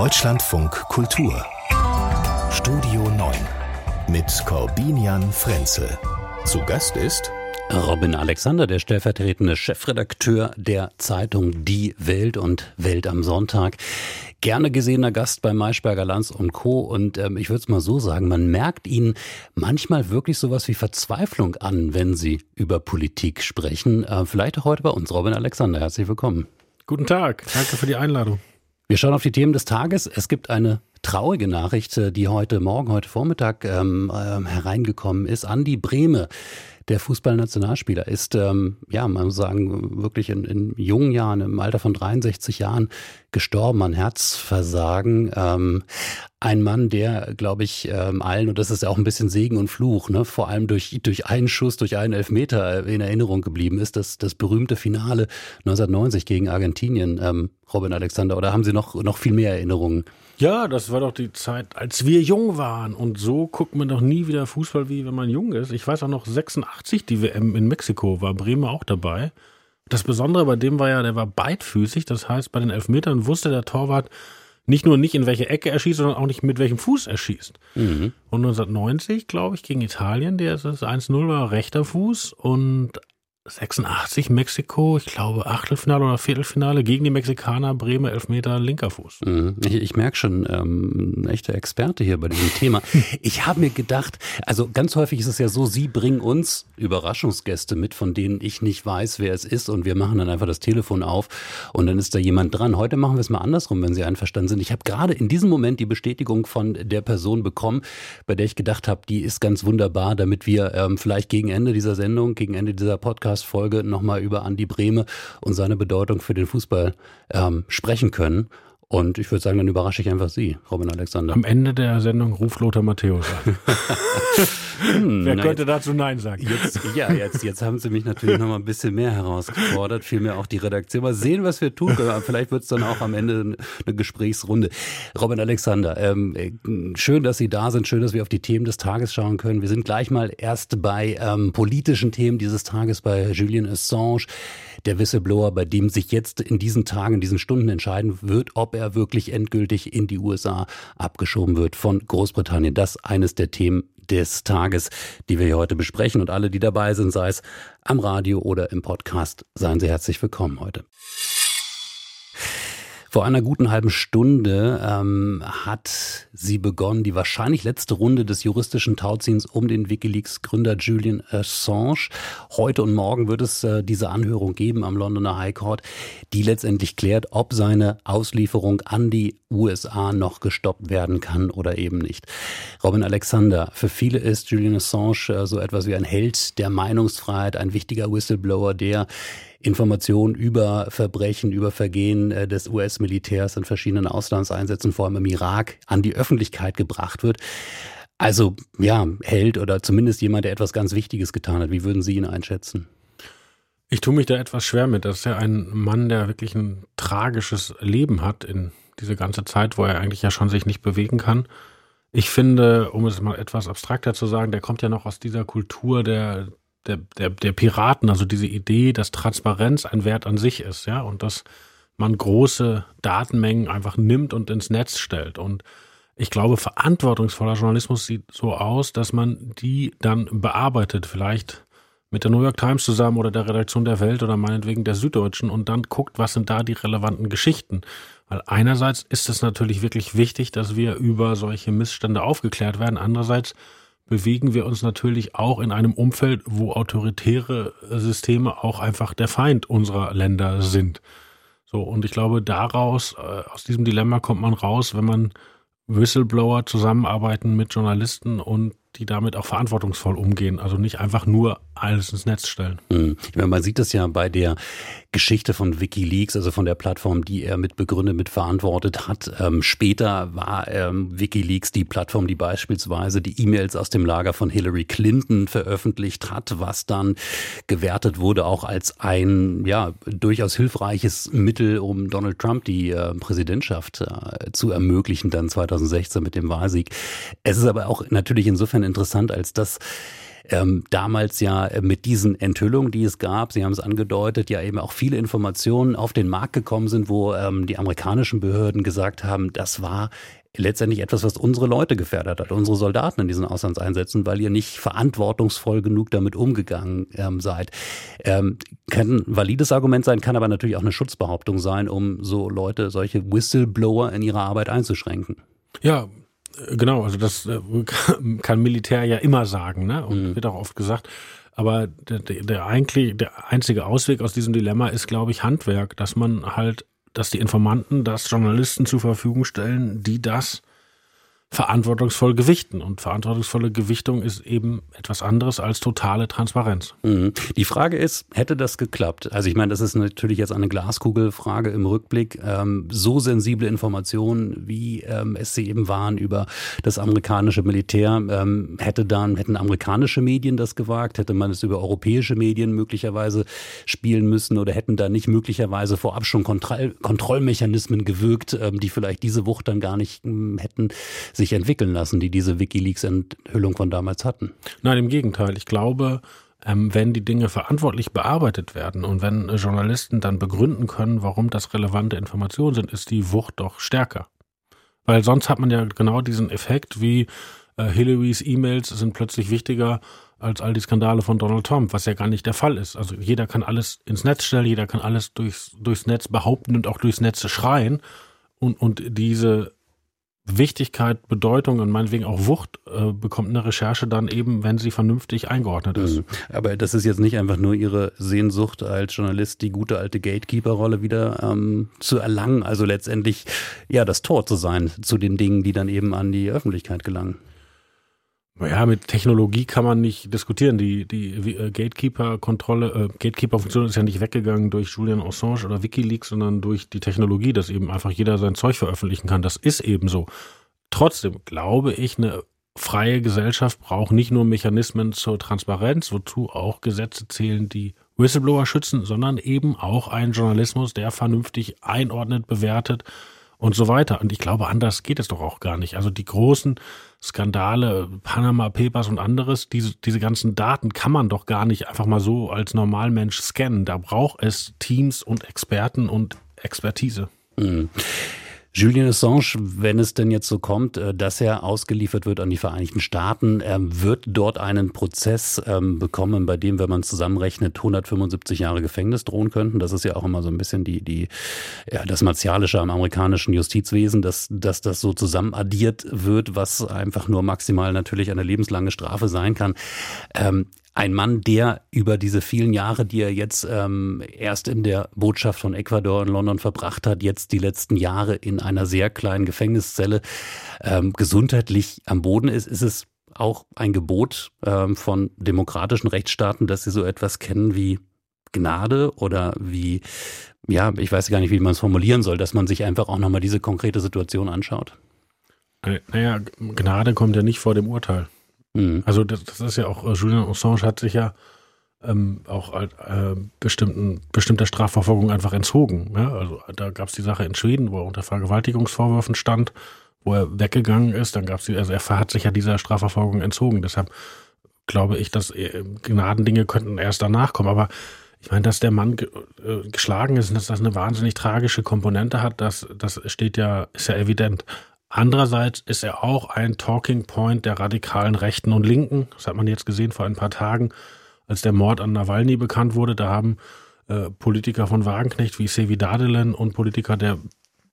Deutschlandfunk Kultur Studio 9 mit Corbinian Frenzel. Zu Gast ist Robin Alexander, der stellvertretende Chefredakteur der Zeitung Die Welt und Welt am Sonntag. Gerne gesehener Gast bei Maischberger Lanz und Co. Und ähm, ich würde es mal so sagen, man merkt Ihnen manchmal wirklich sowas wie Verzweiflung an, wenn Sie über Politik sprechen. Äh, vielleicht auch heute bei uns. Robin Alexander, herzlich willkommen. Guten Tag, danke für die Einladung. Wir schauen auf die Themen des Tages. Es gibt eine traurige Nachricht, äh, die heute Morgen, heute Vormittag ähm, äh, hereingekommen ist. Andi Brehme der Fußballnationalspieler ist, ähm, ja, man muss sagen, wirklich in, in jungen Jahren, im Alter von 63 Jahren gestorben an Herzversagen. Ähm, ein Mann, der, glaube ich, ähm, allen, und das ist ja auch ein bisschen Segen und Fluch, ne, vor allem durch, durch einen Schuss, durch einen Elfmeter in Erinnerung geblieben ist, das, das berühmte Finale 1990 gegen Argentinien, ähm, Robin Alexander. Oder haben Sie noch, noch viel mehr Erinnerungen? Ja, das war doch die Zeit, als wir jung waren. Und so guckt man doch nie wieder Fußball, wie wenn man jung ist. Ich weiß auch noch, 86, die WM in Mexiko, war Bremer auch dabei. Das Besondere bei dem war ja, der war beidfüßig. Das heißt, bei den Elfmetern wusste der Torwart nicht nur nicht, in welche Ecke er schießt, sondern auch nicht, mit welchem Fuß er schießt. Mhm. Und 1990, glaube ich, gegen Italien, der ist 1-0 war rechter Fuß und 86 Mexiko, ich glaube Achtelfinale oder Viertelfinale gegen die Mexikaner, Bremer Elfmeter, linker Fuß. Mhm. Ich, ich merke schon, ähm, ein echter Experte hier bei diesem Thema. Ich habe mir gedacht, also ganz häufig ist es ja so, Sie bringen uns Überraschungsgäste mit, von denen ich nicht weiß, wer es ist und wir machen dann einfach das Telefon auf und dann ist da jemand dran. Heute machen wir es mal andersrum, wenn Sie einverstanden sind. Ich habe gerade in diesem Moment die Bestätigung von der Person bekommen, bei der ich gedacht habe, die ist ganz wunderbar, damit wir ähm, vielleicht gegen Ende dieser Sendung, gegen Ende dieser Podcast Podcast-Folge nochmal über Andi Brehme und seine Bedeutung für den Fußball ähm, sprechen können. Und ich würde sagen, dann überrasche ich einfach Sie, Robin Alexander. Am Ende der Sendung ruft Lothar Matthäus an. hm, Wer könnte jetzt, dazu Nein sagen? Jetzt, ja, jetzt, jetzt haben Sie mich natürlich noch mal ein bisschen mehr herausgefordert, vielmehr auch die Redaktion. Mal sehen, was wir tun können. Vielleicht wird es dann auch am Ende eine Gesprächsrunde. Robin Alexander, ähm, schön, dass Sie da sind. Schön, dass wir auf die Themen des Tages schauen können. Wir sind gleich mal erst bei ähm, politischen Themen dieses Tages bei Julian Assange der Whistleblower, bei dem sich jetzt in diesen Tagen, in diesen Stunden entscheiden wird, ob er wirklich endgültig in die USA abgeschoben wird von Großbritannien. Das eines der Themen des Tages, die wir hier heute besprechen. Und alle, die dabei sind, sei es am Radio oder im Podcast, seien Sie herzlich willkommen heute. Vor einer guten halben Stunde ähm, hat sie begonnen, die wahrscheinlich letzte Runde des juristischen Tauziehens um den Wikileaks-Gründer Julian Assange. Heute und morgen wird es äh, diese Anhörung geben am Londoner High Court, die letztendlich klärt, ob seine Auslieferung an die USA noch gestoppt werden kann oder eben nicht. Robin Alexander, für viele ist Julian Assange äh, so etwas wie ein Held der Meinungsfreiheit, ein wichtiger Whistleblower, der Informationen über Verbrechen, über Vergehen äh, des US-Militärs in verschiedenen Auslandseinsätzen, vor allem im Irak, an die Öffentlichkeit gebracht wird. Also ja, Held oder zumindest jemand, der etwas ganz Wichtiges getan hat. Wie würden Sie ihn einschätzen? Ich tue mich da etwas schwer mit. Das ist ja ein Mann, der wirklich ein tragisches Leben hat in diese ganze Zeit, wo er eigentlich ja schon sich nicht bewegen kann. Ich finde, um es mal etwas abstrakter zu sagen, der kommt ja noch aus dieser Kultur der, der, der, der Piraten, also diese Idee, dass Transparenz ein Wert an sich ist, ja, und dass man große Datenmengen einfach nimmt und ins Netz stellt. Und ich glaube, verantwortungsvoller Journalismus sieht so aus, dass man die dann bearbeitet, vielleicht mit der New York Times zusammen oder der Redaktion der Welt oder meinetwegen der Süddeutschen und dann guckt, was sind da die relevanten Geschichten. Weil einerseits ist es natürlich wirklich wichtig, dass wir über solche Missstände aufgeklärt werden. Andererseits bewegen wir uns natürlich auch in einem Umfeld, wo autoritäre Systeme auch einfach der Feind unserer Länder sind. So, und ich glaube, daraus, äh, aus diesem Dilemma kommt man raus, wenn man Whistleblower zusammenarbeiten mit Journalisten und die damit auch verantwortungsvoll umgehen. Also nicht einfach nur alles ins Netz stellen. Mhm. Meine, man sieht das ja bei der Geschichte von WikiLeaks, also von der Plattform, die er mit begründet, mit verantwortet hat. Ähm, später war ähm, WikiLeaks die Plattform, die beispielsweise die E-Mails aus dem Lager von Hillary Clinton veröffentlicht hat, was dann gewertet wurde auch als ein ja durchaus hilfreiches Mittel, um Donald Trump die äh, Präsidentschaft äh, zu ermöglichen, dann 2016 mit dem Wahlsieg. Es ist aber auch natürlich insofern interessant, als dass ähm, damals ja mit diesen Enthüllungen, die es gab, Sie haben es angedeutet, ja eben auch viele Informationen auf den Markt gekommen sind, wo ähm, die amerikanischen Behörden gesagt haben, das war letztendlich etwas, was unsere Leute gefährdet hat, unsere Soldaten in diesen Auslandseinsätzen, weil ihr nicht verantwortungsvoll genug damit umgegangen ähm, seid. Ähm, kann ein valides Argument sein, kann aber natürlich auch eine Schutzbehauptung sein, um so Leute, solche Whistleblower in ihrer Arbeit einzuschränken. Ja, äh, genau, also das äh, kann Militär ja immer sagen, ne? Und mhm. wird auch oft gesagt. Aber der, der, der, eigentlich, der einzige Ausweg aus diesem Dilemma ist, glaube ich, Handwerk, dass man halt dass die Informanten das Journalisten zur Verfügung stellen, die das verantwortungsvoll gewichten. Und verantwortungsvolle Gewichtung ist eben etwas anderes als totale Transparenz. Mhm. Die Frage ist, hätte das geklappt? Also ich meine, das ist natürlich jetzt eine Glaskugelfrage im Rückblick. Ähm, so sensible Informationen, wie ähm, es sie eben waren über das amerikanische Militär, ähm, hätte dann, hätten amerikanische Medien das gewagt? Hätte man es über europäische Medien möglicherweise spielen müssen oder hätten da nicht möglicherweise vorab schon Kontroll Kontrollmechanismen gewirkt, ähm, die vielleicht diese Wucht dann gar nicht ähm, hätten sich entwickeln lassen, die diese Wikileaks-Enthüllung von damals hatten. Nein, im Gegenteil. Ich glaube, ähm, wenn die Dinge verantwortlich bearbeitet werden und wenn Journalisten dann begründen können, warum das relevante Informationen sind, ist die Wucht doch stärker. Weil sonst hat man ja genau diesen Effekt, wie äh, Hillarys E-Mails sind plötzlich wichtiger als all die Skandale von Donald Trump, was ja gar nicht der Fall ist. Also jeder kann alles ins Netz stellen, jeder kann alles durchs, durchs Netz behaupten und auch durchs Netz schreien. Und, und diese Wichtigkeit, Bedeutung und meinetwegen auch Wucht äh, bekommt eine Recherche dann eben, wenn sie vernünftig eingeordnet ist. Mhm. Aber das ist jetzt nicht einfach nur Ihre Sehnsucht als Journalist, die gute alte Gatekeeper-Rolle wieder ähm, zu erlangen, also letztendlich ja das Tor zu sein zu den Dingen, die dann eben an die Öffentlichkeit gelangen. Ja, mit Technologie kann man nicht diskutieren. Die, die äh, Gatekeeper-Kontrolle, äh, Gatekeeper-Funktion ist ja nicht weggegangen durch Julian Assange oder Wikileaks, sondern durch die Technologie, dass eben einfach jeder sein Zeug veröffentlichen kann. Das ist eben so. Trotzdem glaube ich, eine freie Gesellschaft braucht nicht nur Mechanismen zur Transparenz, wozu auch Gesetze zählen, die Whistleblower schützen, sondern eben auch einen Journalismus, der vernünftig einordnet, bewertet und so weiter. Und ich glaube, anders geht es doch auch gar nicht. Also die großen Skandale, Panama Papers und anderes, diese, diese ganzen Daten kann man doch gar nicht einfach mal so als Normalmensch scannen. Da braucht es Teams und Experten und Expertise. Mhm. Julian Assange, wenn es denn jetzt so kommt, äh, dass er ausgeliefert wird an die Vereinigten Staaten, er wird dort einen Prozess ähm, bekommen, bei dem, wenn man zusammenrechnet, 175 Jahre Gefängnis drohen könnten. Das ist ja auch immer so ein bisschen die, die, ja, das Martialische am amerikanischen Justizwesen, dass, dass das so zusammen addiert wird, was einfach nur maximal natürlich eine lebenslange Strafe sein kann. Ähm, ein Mann, der über diese vielen Jahre, die er jetzt ähm, erst in der Botschaft von Ecuador in London verbracht hat, jetzt die letzten Jahre in einer sehr kleinen Gefängniszelle ähm, gesundheitlich am Boden ist, ist es auch ein Gebot ähm, von demokratischen Rechtsstaaten, dass sie so etwas kennen wie Gnade oder wie, ja, ich weiß gar nicht, wie man es formulieren soll, dass man sich einfach auch nochmal diese konkrete Situation anschaut. Äh, naja, Gnade kommt ja nicht vor dem Urteil. Mhm. Also das, das, ist ja auch, äh, Julian Assange hat sich ja ähm, auch äh, bestimmten, bestimmter Strafverfolgung einfach entzogen. Ja? Also da gab es die Sache in Schweden, wo er unter Vergewaltigungsvorwürfen stand, wo er weggegangen ist. Dann gab es also er hat sich ja dieser Strafverfolgung entzogen. Deshalb glaube ich, dass äh, Gnadendinge könnten erst danach kommen. Aber ich meine, dass der Mann ge äh, geschlagen ist und dass das eine wahnsinnig tragische Komponente hat, das, das steht ja, ist ja evident. Andererseits ist er auch ein Talking Point der radikalen Rechten und Linken. Das hat man jetzt gesehen vor ein paar Tagen, als der Mord an Nawalny bekannt wurde. Da haben äh, Politiker von Wagenknecht wie Sevi Dadelen und Politiker der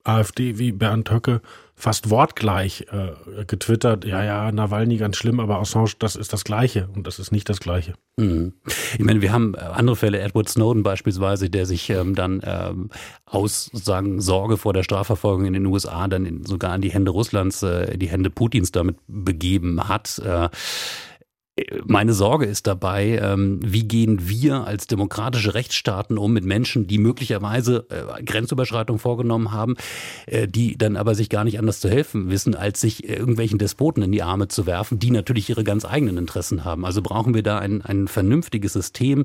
AfD wie Bernd Höcke fast wortgleich äh, getwittert, ja, ja, Nawalny ganz schlimm, aber Assange, das ist das Gleiche und das ist nicht das Gleiche. Mhm. Ich meine, wir haben äh, andere Fälle, Edward Snowden beispielsweise, der sich ähm, dann ähm, aus sagen, Sorge vor der Strafverfolgung in den USA dann in, sogar in die Hände Russlands, äh, die Hände Putins damit begeben hat. Äh, meine Sorge ist dabei, ähm, wie gehen wir als demokratische Rechtsstaaten um mit Menschen, die möglicherweise äh, Grenzüberschreitungen vorgenommen haben, äh, die dann aber sich gar nicht anders zu helfen wissen, als sich irgendwelchen Despoten in die Arme zu werfen, die natürlich ihre ganz eigenen Interessen haben. Also brauchen wir da ein, ein vernünftiges System,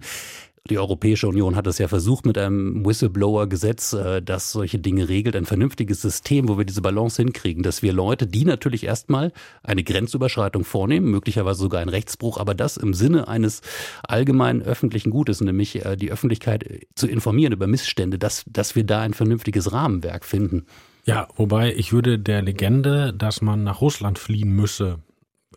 Die Europäische Union hat es ja versucht mit einem Whistleblower-Gesetz, äh, das solche Dinge regelt, ein vernünftiges System, wo wir diese Balance hinkriegen, dass wir Leute, die natürlich erstmal eine Grenzüberschreitung vornehmen, möglicherweise sogar einen Rechtsbruch, aber das im Sinne eines allgemeinen öffentlichen Gutes, nämlich äh, die Öffentlichkeit zu informieren über Missstände, dass, dass wir da ein vernünftiges Rahmenwerk finden. Ja, wobei ich würde der Legende, dass man nach Russland fliehen müsse, äh,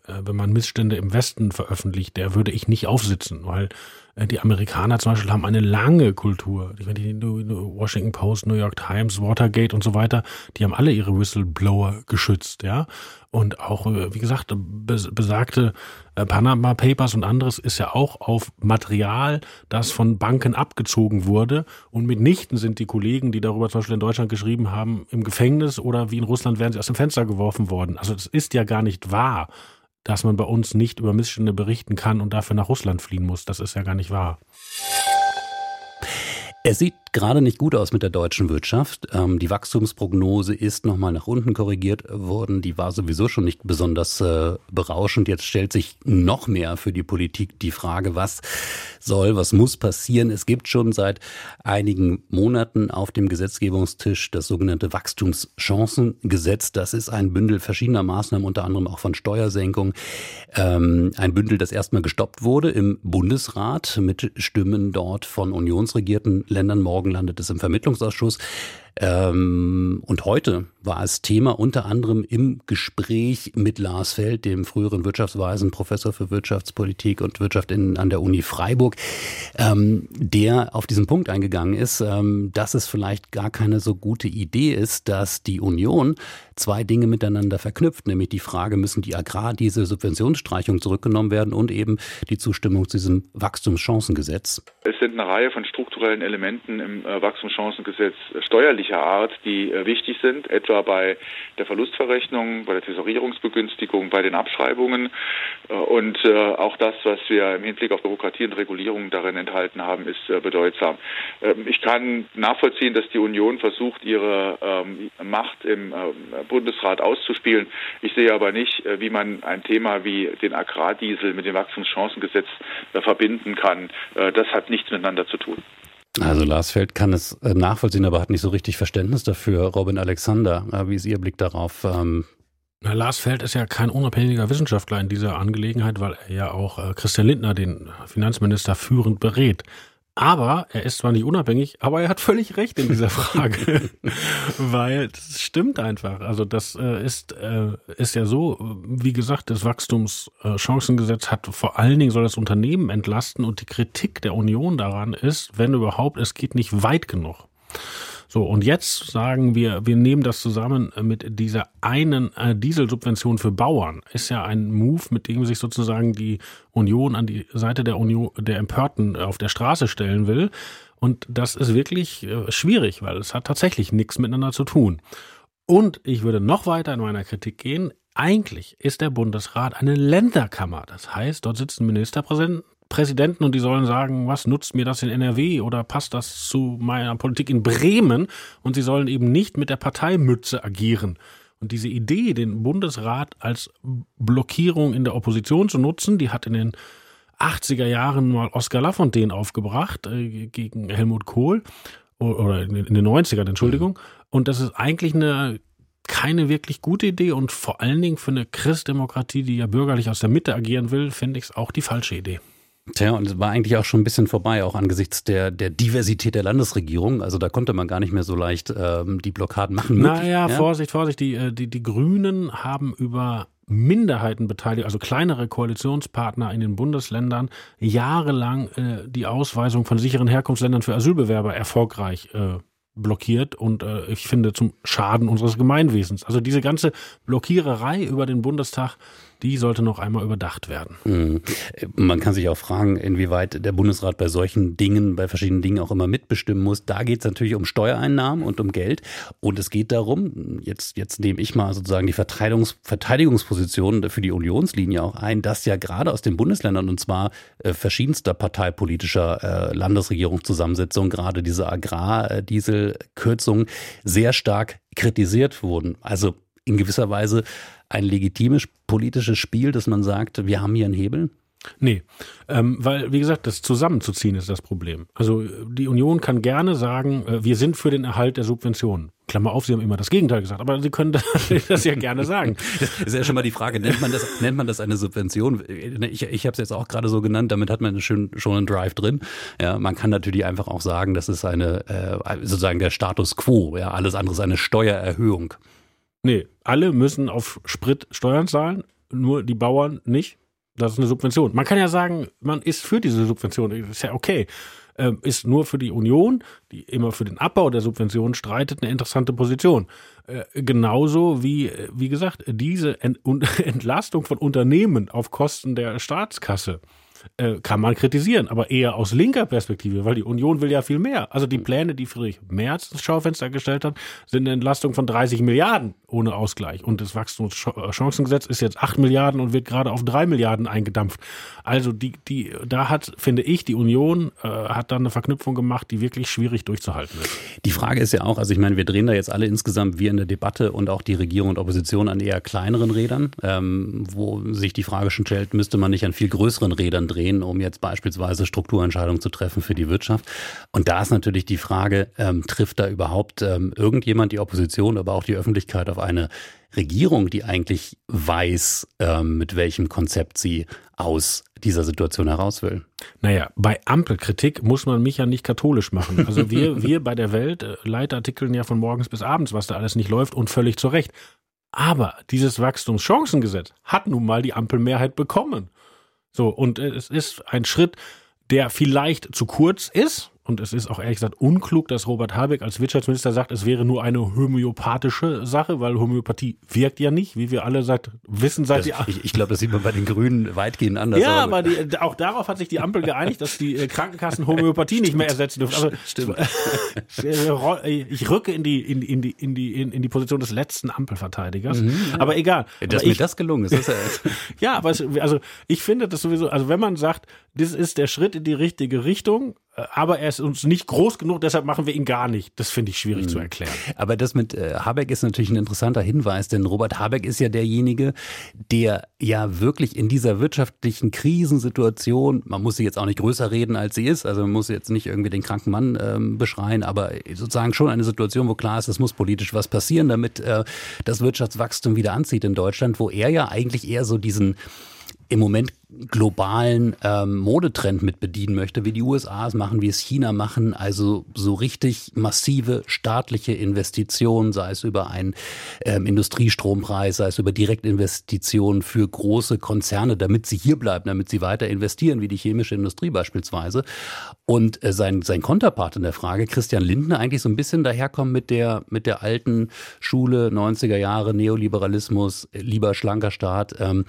wenn man Missstände im Westen veröffentlicht, der würde ich nicht aufsitzen, weil äh, die Amerikaner zum Beispiel haben eine lange Kultur. Die Washington Post, New York Times, Watergate und so weiter, die haben alle ihre Whistleblower geschützt, ja. Und auch, äh, wie gesagt, besagte Panama Papers und anderes ist ja auch auf Material, das von Banken abgezogen wurde. Und mitnichten sind die Kollegen, die darüber zum Beispiel in Deutschland geschrieben haben, im Gefängnis oder wie in Russland wären sie aus dem Fenster geworfen worden. Also das ist ja gar nicht wahr dass man bei uns nicht über Missstände berichten kann und dafür nach Russland fliehen muss. Das ist ja gar nicht wahr. Es sieht gerade nicht gut aus mit der deutschen Wirtschaft. Ähm, die Wachstumsprognose ist nochmal nach unten korrigiert worden. Die war sowieso schon nicht besonders äh, berauschend. Jetzt stellt sich noch mehr für die Politik die Frage, was soll, was muss passieren. Es gibt schon seit einigen Monaten auf dem Gesetzgebungstisch das sogenannte Wachstumschancengesetz. Das ist ein Bündel verschiedener Maßnahmen, unter anderem auch von Steuersenkung. Ähm, ein Bündel, das erstmal gestoppt wurde im Bundesrat mit Stimmen dort von unionsregierten Ländern. Morgen landet es im Vermittlungsausschuss. Ähm, und heute war es Thema unter anderem im Gespräch mit Lars Feld, dem früheren Wirtschaftsweisen, Professor für Wirtschaftspolitik und Wirtschaft in, an der Uni Freiburg, ähm, der auf diesen Punkt eingegangen ist, ähm, dass es vielleicht gar keine so gute Idee ist, dass die Union zwei Dinge miteinander verknüpft, nämlich die Frage, müssen die Agrardiesel Subventionsstreichung zurückgenommen werden und eben die Zustimmung zu diesem Wachstumschancengesetz. Es sind eine Reihe von strukturellen Elementen im äh, Wachstumschancengesetz steuerlich unterschiedlicher Art, die äh, wichtig sind, etwa bei der Verlustverrechnung, bei der Tesorierungsbegünstigung, bei den Abschreibungen. Äh, und äh, auch das, was wir im Hinblick auf Bürokratie und Regulierung darin enthalten haben, ist bedeutsam. Ähm, ich kann nachvollziehen, dass die Union versucht, ihre ähm, Macht im Bundesrat auszuspielen. Ich sehe aber nicht, wie man ein Thema wie den Agrardiesel mit dem Wachstumschancengesetz verbinden kann. Das hat nichts miteinander zu tun. Also Lars Feld kann es äh, nachvollziehen, aber hat nicht so richtig Verständnis dafür. Robin Alexander, äh, wie ist Ihr Blick darauf? Ähm Na, Lars Feld ist ja kein unabhängiger Wissenschaftler in dieser Angelegenheit, weil er ja auch äh, Christian Lindner, den Finanzminister, führend berät. Aber er ist zwar nicht unabhängig, aber er hat völlig recht in dieser Frage. Weil das stimmt einfach. Also das äh, ist, äh, ist ja so, wie gesagt, das Wachstumschancengesetz hat vor allen Dingen soll das Unternehmen entlasten und die Kritik der Union daran ist, wenn überhaupt, es geht nicht weit genug. So, und jetzt sagen wir, wir nehmen das zusammen mit dieser einen äh, Dieselsubvention für Bauern. Ist ja ein Move, mit dem sich sozusagen die Union an die Seite der Union, der Empörten auf der Straße stellen will. Und das ist wirklich äh, schwierig, weil es hat tatsächlich nichts miteinander zu tun. Und ich würde noch weiter in meiner Kritik gehen. Eigentlich ist der Bundesrat eine Länderkammer. Das heißt, dort sitzen Ministerpräsidenten, Präsidenten und die sollen sagen, was nutzt mir das in NRW oder passt das zu meiner Politik in Bremen? Und sie sollen eben nicht mit der Parteimütze agieren. Und diese Idee, den Bundesrat als Blockierung in der Opposition zu nutzen, die hat in den 80er Jahren mal Oskar Lafontaine aufgebracht äh, gegen Helmut Kohl oder in den 90ern, Entschuldigung. Und das ist eigentlich eine keine wirklich gute Idee und vor allen Dingen für eine Christdemokratie, die ja bürgerlich aus der Mitte agieren will, finde ich es auch die falsche Idee. Tja, und es war eigentlich auch schon ein bisschen vorbei, auch angesichts der, der Diversität der Landesregierung. Also da konnte man gar nicht mehr so leicht ähm, die Blockaden machen. Naja, ja? Vorsicht, Vorsicht. Die, äh, die, die Grünen haben über Minderheitenbeteiligung, also kleinere Koalitionspartner in den Bundesländern, jahrelang äh, die Ausweisung von sicheren Herkunftsländern für Asylbewerber erfolgreich äh, blockiert und äh, ich finde zum Schaden unseres Gemeinwesens. Also diese ganze Blockiererei über den Bundestag die sollte noch einmal überdacht werden. Mhm. Man kann sich auch fragen, inwieweit der Bundesrat bei solchen Dingen, bei verschiedenen Dingen auch immer mitbestimmen muss. Da geht es natürlich um Steuereinnahmen und um Geld. Und es geht darum, jetzt, jetzt nehme ich mal sozusagen die Verteidigungs Verteidigungsposition für die Unionslinie auch ein, dass ja gerade aus den Bundesländern und zwar äh, verschiedenster parteipolitischer äh, Landesregierungszusammensetzung gerade diese Agrardieselkürzungen sehr stark kritisiert wurden. Also in gewisser Weise ein legitimes politisches Spiel, dass man sagt, wir haben hier einen Hebel? Nee, ähm, weil, wie gesagt, das zusammenzuziehen ist das Problem. Also die Union kann gerne sagen, äh, wir sind für den Erhalt der Subventionen. Klammer auf, Sie haben immer das Gegenteil gesagt, aber Sie können das ja gerne sagen. Das ist ja schon mal die Frage, nennt man das, nennt man das eine Subvention? Ich, ich habe es jetzt auch gerade so genannt, damit hat man schon, schon einen Drive drin. Ja, man kann natürlich einfach auch sagen, das ist eine, äh, sozusagen der Status quo. Ja, alles andere ist eine Steuererhöhung. Nee, alle müssen auf Sprit Steuern zahlen, nur die Bauern nicht. Das ist eine Subvention. Man kann ja sagen, man ist für diese Subvention. Ist ja okay. Ähm, ist nur für die Union, die immer für den Abbau der Subventionen streitet, eine interessante Position. Äh, genauso wie, wie gesagt, diese Ent Entlastung von Unternehmen auf Kosten der Staatskasse äh, kann man kritisieren, aber eher aus linker Perspektive, weil die Union will ja viel mehr. Also die Pläne, die Friedrich Merz ins Schaufenster gestellt hat, sind eine Entlastung von 30 Milliarden ohne Ausgleich. Und das Wachstumschancengesetz ist jetzt 8 Milliarden und wird gerade auf 3 Milliarden eingedampft. Also die, die, da hat, finde ich, die Union äh, hat dann eine Verknüpfung gemacht, die wirklich schwierig durchzuhalten ist. Die Frage ist ja auch, also ich meine, wir drehen da jetzt alle insgesamt wie in der Debatte und auch die Regierung und Opposition an eher kleineren Rädern, ähm, wo sich die Frage schon stellt, müsste man nicht an viel größeren Rädern drehen, um jetzt beispielsweise Strukturentscheidungen zu treffen für die Wirtschaft. Und da ist natürlich die Frage, ähm, trifft da überhaupt ähm, irgendjemand, die Opposition, aber auch die Öffentlichkeit auf eine Regierung, die eigentlich weiß, ähm, mit welchem Konzept sie aus dieser Situation heraus will. Naja, bei Ampelkritik muss man mich ja nicht katholisch machen. Also wir, wir bei der Welt äh, Leitartikeln ja von morgens bis abends, was da alles nicht läuft und völlig zu Recht. Aber dieses Wachstumschancengesetz hat nun mal die Ampelmehrheit bekommen. So, und es ist ein Schritt, der vielleicht zu kurz ist, und es ist auch ehrlich gesagt unklug, dass Robert Habeck als Wirtschaftsminister sagt, es wäre nur eine homöopathische Sache, weil Homöopathie wirkt ja nicht, wie wir alle sagt, wissen seit die Ich, ich glaube, das sieht man bei den Grünen weitgehend anders. Ja, aber, die, auch darauf hat sich die Ampel geeinigt, dass die äh, Krankenkassen Homöopathie nicht mehr ersetzen dürfen. Also, Stimmt. ich rücke in die, in, in die, in die, in, die Position des letzten Ampelverteidigers. Mhm, ja. Aber egal. Dass aber mir das gelungen ist. Das ist ja, ja, aber es, also ich finde das sowieso, also wenn man sagt, das ist der Schritt in die richtige Richtung, äh, aber er ist uns nicht groß genug, deshalb machen wir ihn gar nicht. Das finde ich schwierig mhm. zu erklären. Aber das mit äh, Habeck ist natürlich ein interessanter Hinweis, denn Robert Habeck ist ja derjenige, der ja wirklich in dieser wirtschaftlichen Krisensituation, man muss sie jetzt auch nicht größer reden, als sie ist, also man muss jetzt nicht irgendwie den kranken Mann ähm, beschreien, aber sozusagen schon eine Situation, wo klar ist, es muss politisch was passieren, damit äh, das Wirtschaftswachstum wieder anzieht in Deutschland, wo er ja eigentlich eher so diesen im Moment globalen ähm, Modetrend mit bedienen möchte, wie die USA es machen, wie es China machen, also so richtig massive staatliche Investitionen, sei es über einen ähm, Industriestrompreis, sei es über Direktinvestitionen für große Konzerne, damit sie hier bleiben, damit sie weiter investieren, wie die chemische Industrie beispielsweise. Und äh, sein, sein Konterpart in der Frage, Christian Lindner, eigentlich so ein bisschen daherkommt mit der, mit der alten Schule 90er Jahre, Neoliberalismus, lieber schlanker Staat. Ähm,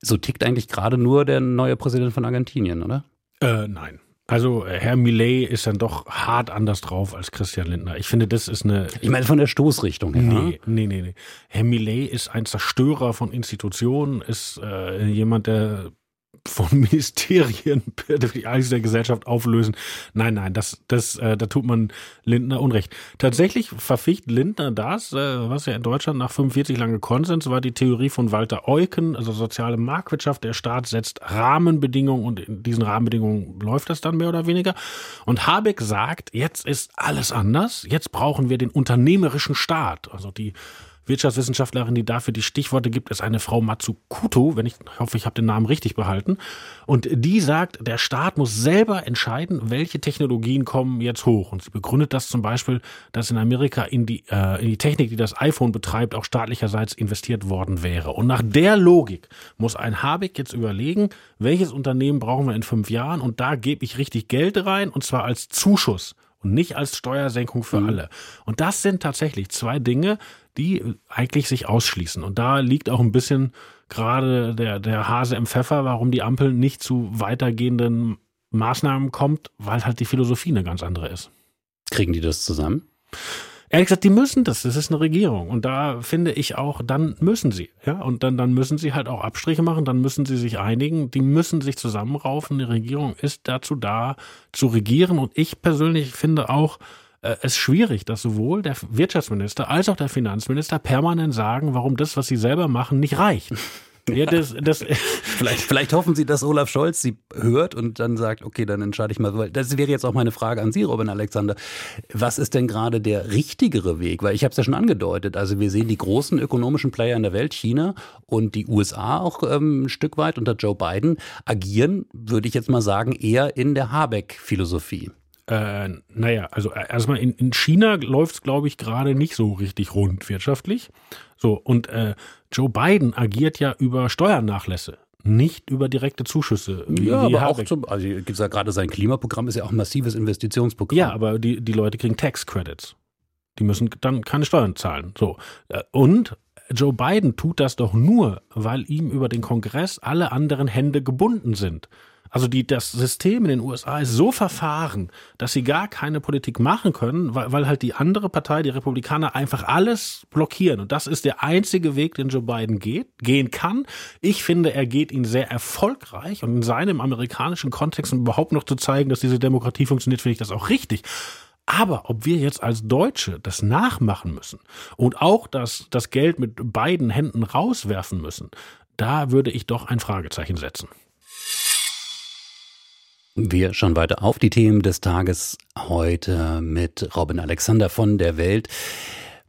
so tickt eigentlich gerade nur der neue Präsident von Argentinien, oder? Äh, nein. Also äh, Herr Millet ist dann doch hart anders drauf als Christian Lindner. Ich finde, das ist eine. Ich meine von der Stoßrichtung her. Nee, nee, nee, nee. Herr Millet ist ein Zerstörer von Institutionen, ist äh, jemand, der von Ministerien die Eis der Gesellschaft auflösen. Nein, nein, das, das, äh, da tut man Lindner Unrecht. Tatsächlich verficht Lindner das, äh, was ja in Deutschland nach 45 lange Konsens war, die Theorie von Walter Eucken, also soziale Marktwirtschaft. Der Staat setzt Rahmenbedingungen und in diesen Rahmenbedingungen läuft das dann mehr oder weniger. Und Habeck sagt, jetzt ist alles anders. Jetzt brauchen wir den unternehmerischen Staat, also die Wirtschaftswissenschaftlerin, die dafür die Stichworte gibt, ist eine Frau Matsukuto, wenn ich, hoffe, ich habe den Namen richtig behalten. Und die sagt, der Staat muss selber entscheiden, welche Technologien kommen jetzt hoch. Und sie begründet das zum Beispiel, dass in Amerika in die, äh, in die Technik, die das iPhone betreibt, auch staatlicherseits investiert worden wäre. Und nach der Logik muss ein Habeck jetzt überlegen, welches Unternehmen brauchen wir in fünf Jahren und da gebe ich richtig Geld rein und zwar als Zuschuss und nicht als Steuersenkung für mhm. alle. Und das sind tatsächlich zwei Dinge, die eigentlich sich ausschließen. Und da liegt auch ein bisschen gerade der, der Hase im Pfeffer, warum die Ampel nicht zu weitergehenden Maßnahmen kommt, weil halt die Philosophie eine ganz andere ist. Kriegen die das zusammen? Ehrlich gesagt, die müssen das. Das ist eine Regierung. Und da finde ich auch, dann müssen sie. Ja, und dann, dann müssen sie halt auch Abstriche machen, dann müssen sie sich einigen, die müssen sich zusammenraufen. Die Regierung ist dazu da, zu regieren. Und ich persönlich finde auch, äh, es schwierig, dass sowohl der Wirtschaftsminister als auch der Finanzminister permanent sagen, warum das, was sie selber machen, nicht reicht. Ja, das, das, vielleicht, vielleicht hoffen Sie, dass Olaf Scholz Sie hört und dann sagt, okay, dann entscheide ich mal. Weil das wäre jetzt auch meine Frage an Sie, Robin Alexander. Was ist denn gerade der richtigere Weg? Weil ich habe es ja schon angedeutet. Also wir sehen die großen ökonomischen Player in der Welt, China und die USA auch ähm, ein Stück weit unter Joe Biden, agieren, würde ich jetzt mal sagen, eher in der Habeck-Philosophie. Äh, naja, also äh, erstmal in, in China läuft es, glaube ich, gerade nicht so richtig rund wirtschaftlich. So, und äh, Joe Biden agiert ja über Steuernachlässe nicht über direkte Zuschüsse. ja, aber Habeck. auch zum, also gibt ja gerade sein Klimaprogramm ist ja auch ein massives Investitionsprogramm. Ja, aber die, die Leute kriegen Tax Credits. Die müssen dann keine Steuern zahlen. So. Äh, und Joe Biden tut das doch nur, weil ihm über den Kongress alle anderen Hände gebunden sind. Also die, das System in den USA ist so verfahren, dass sie gar keine Politik machen können, weil, weil halt die andere Partei, die Republikaner, einfach alles blockieren. Und das ist der einzige Weg, den Joe Biden geht, gehen kann. Ich finde, er geht ihn sehr erfolgreich und in seinem amerikanischen Kontext um überhaupt noch zu zeigen, dass diese Demokratie funktioniert, finde ich das auch richtig. Aber ob wir jetzt als Deutsche das nachmachen müssen und auch das, das Geld mit beiden Händen rauswerfen müssen, da würde ich doch ein Fragezeichen setzen. Wir schauen weiter auf die Themen des Tages heute mit Robin Alexander von der Welt.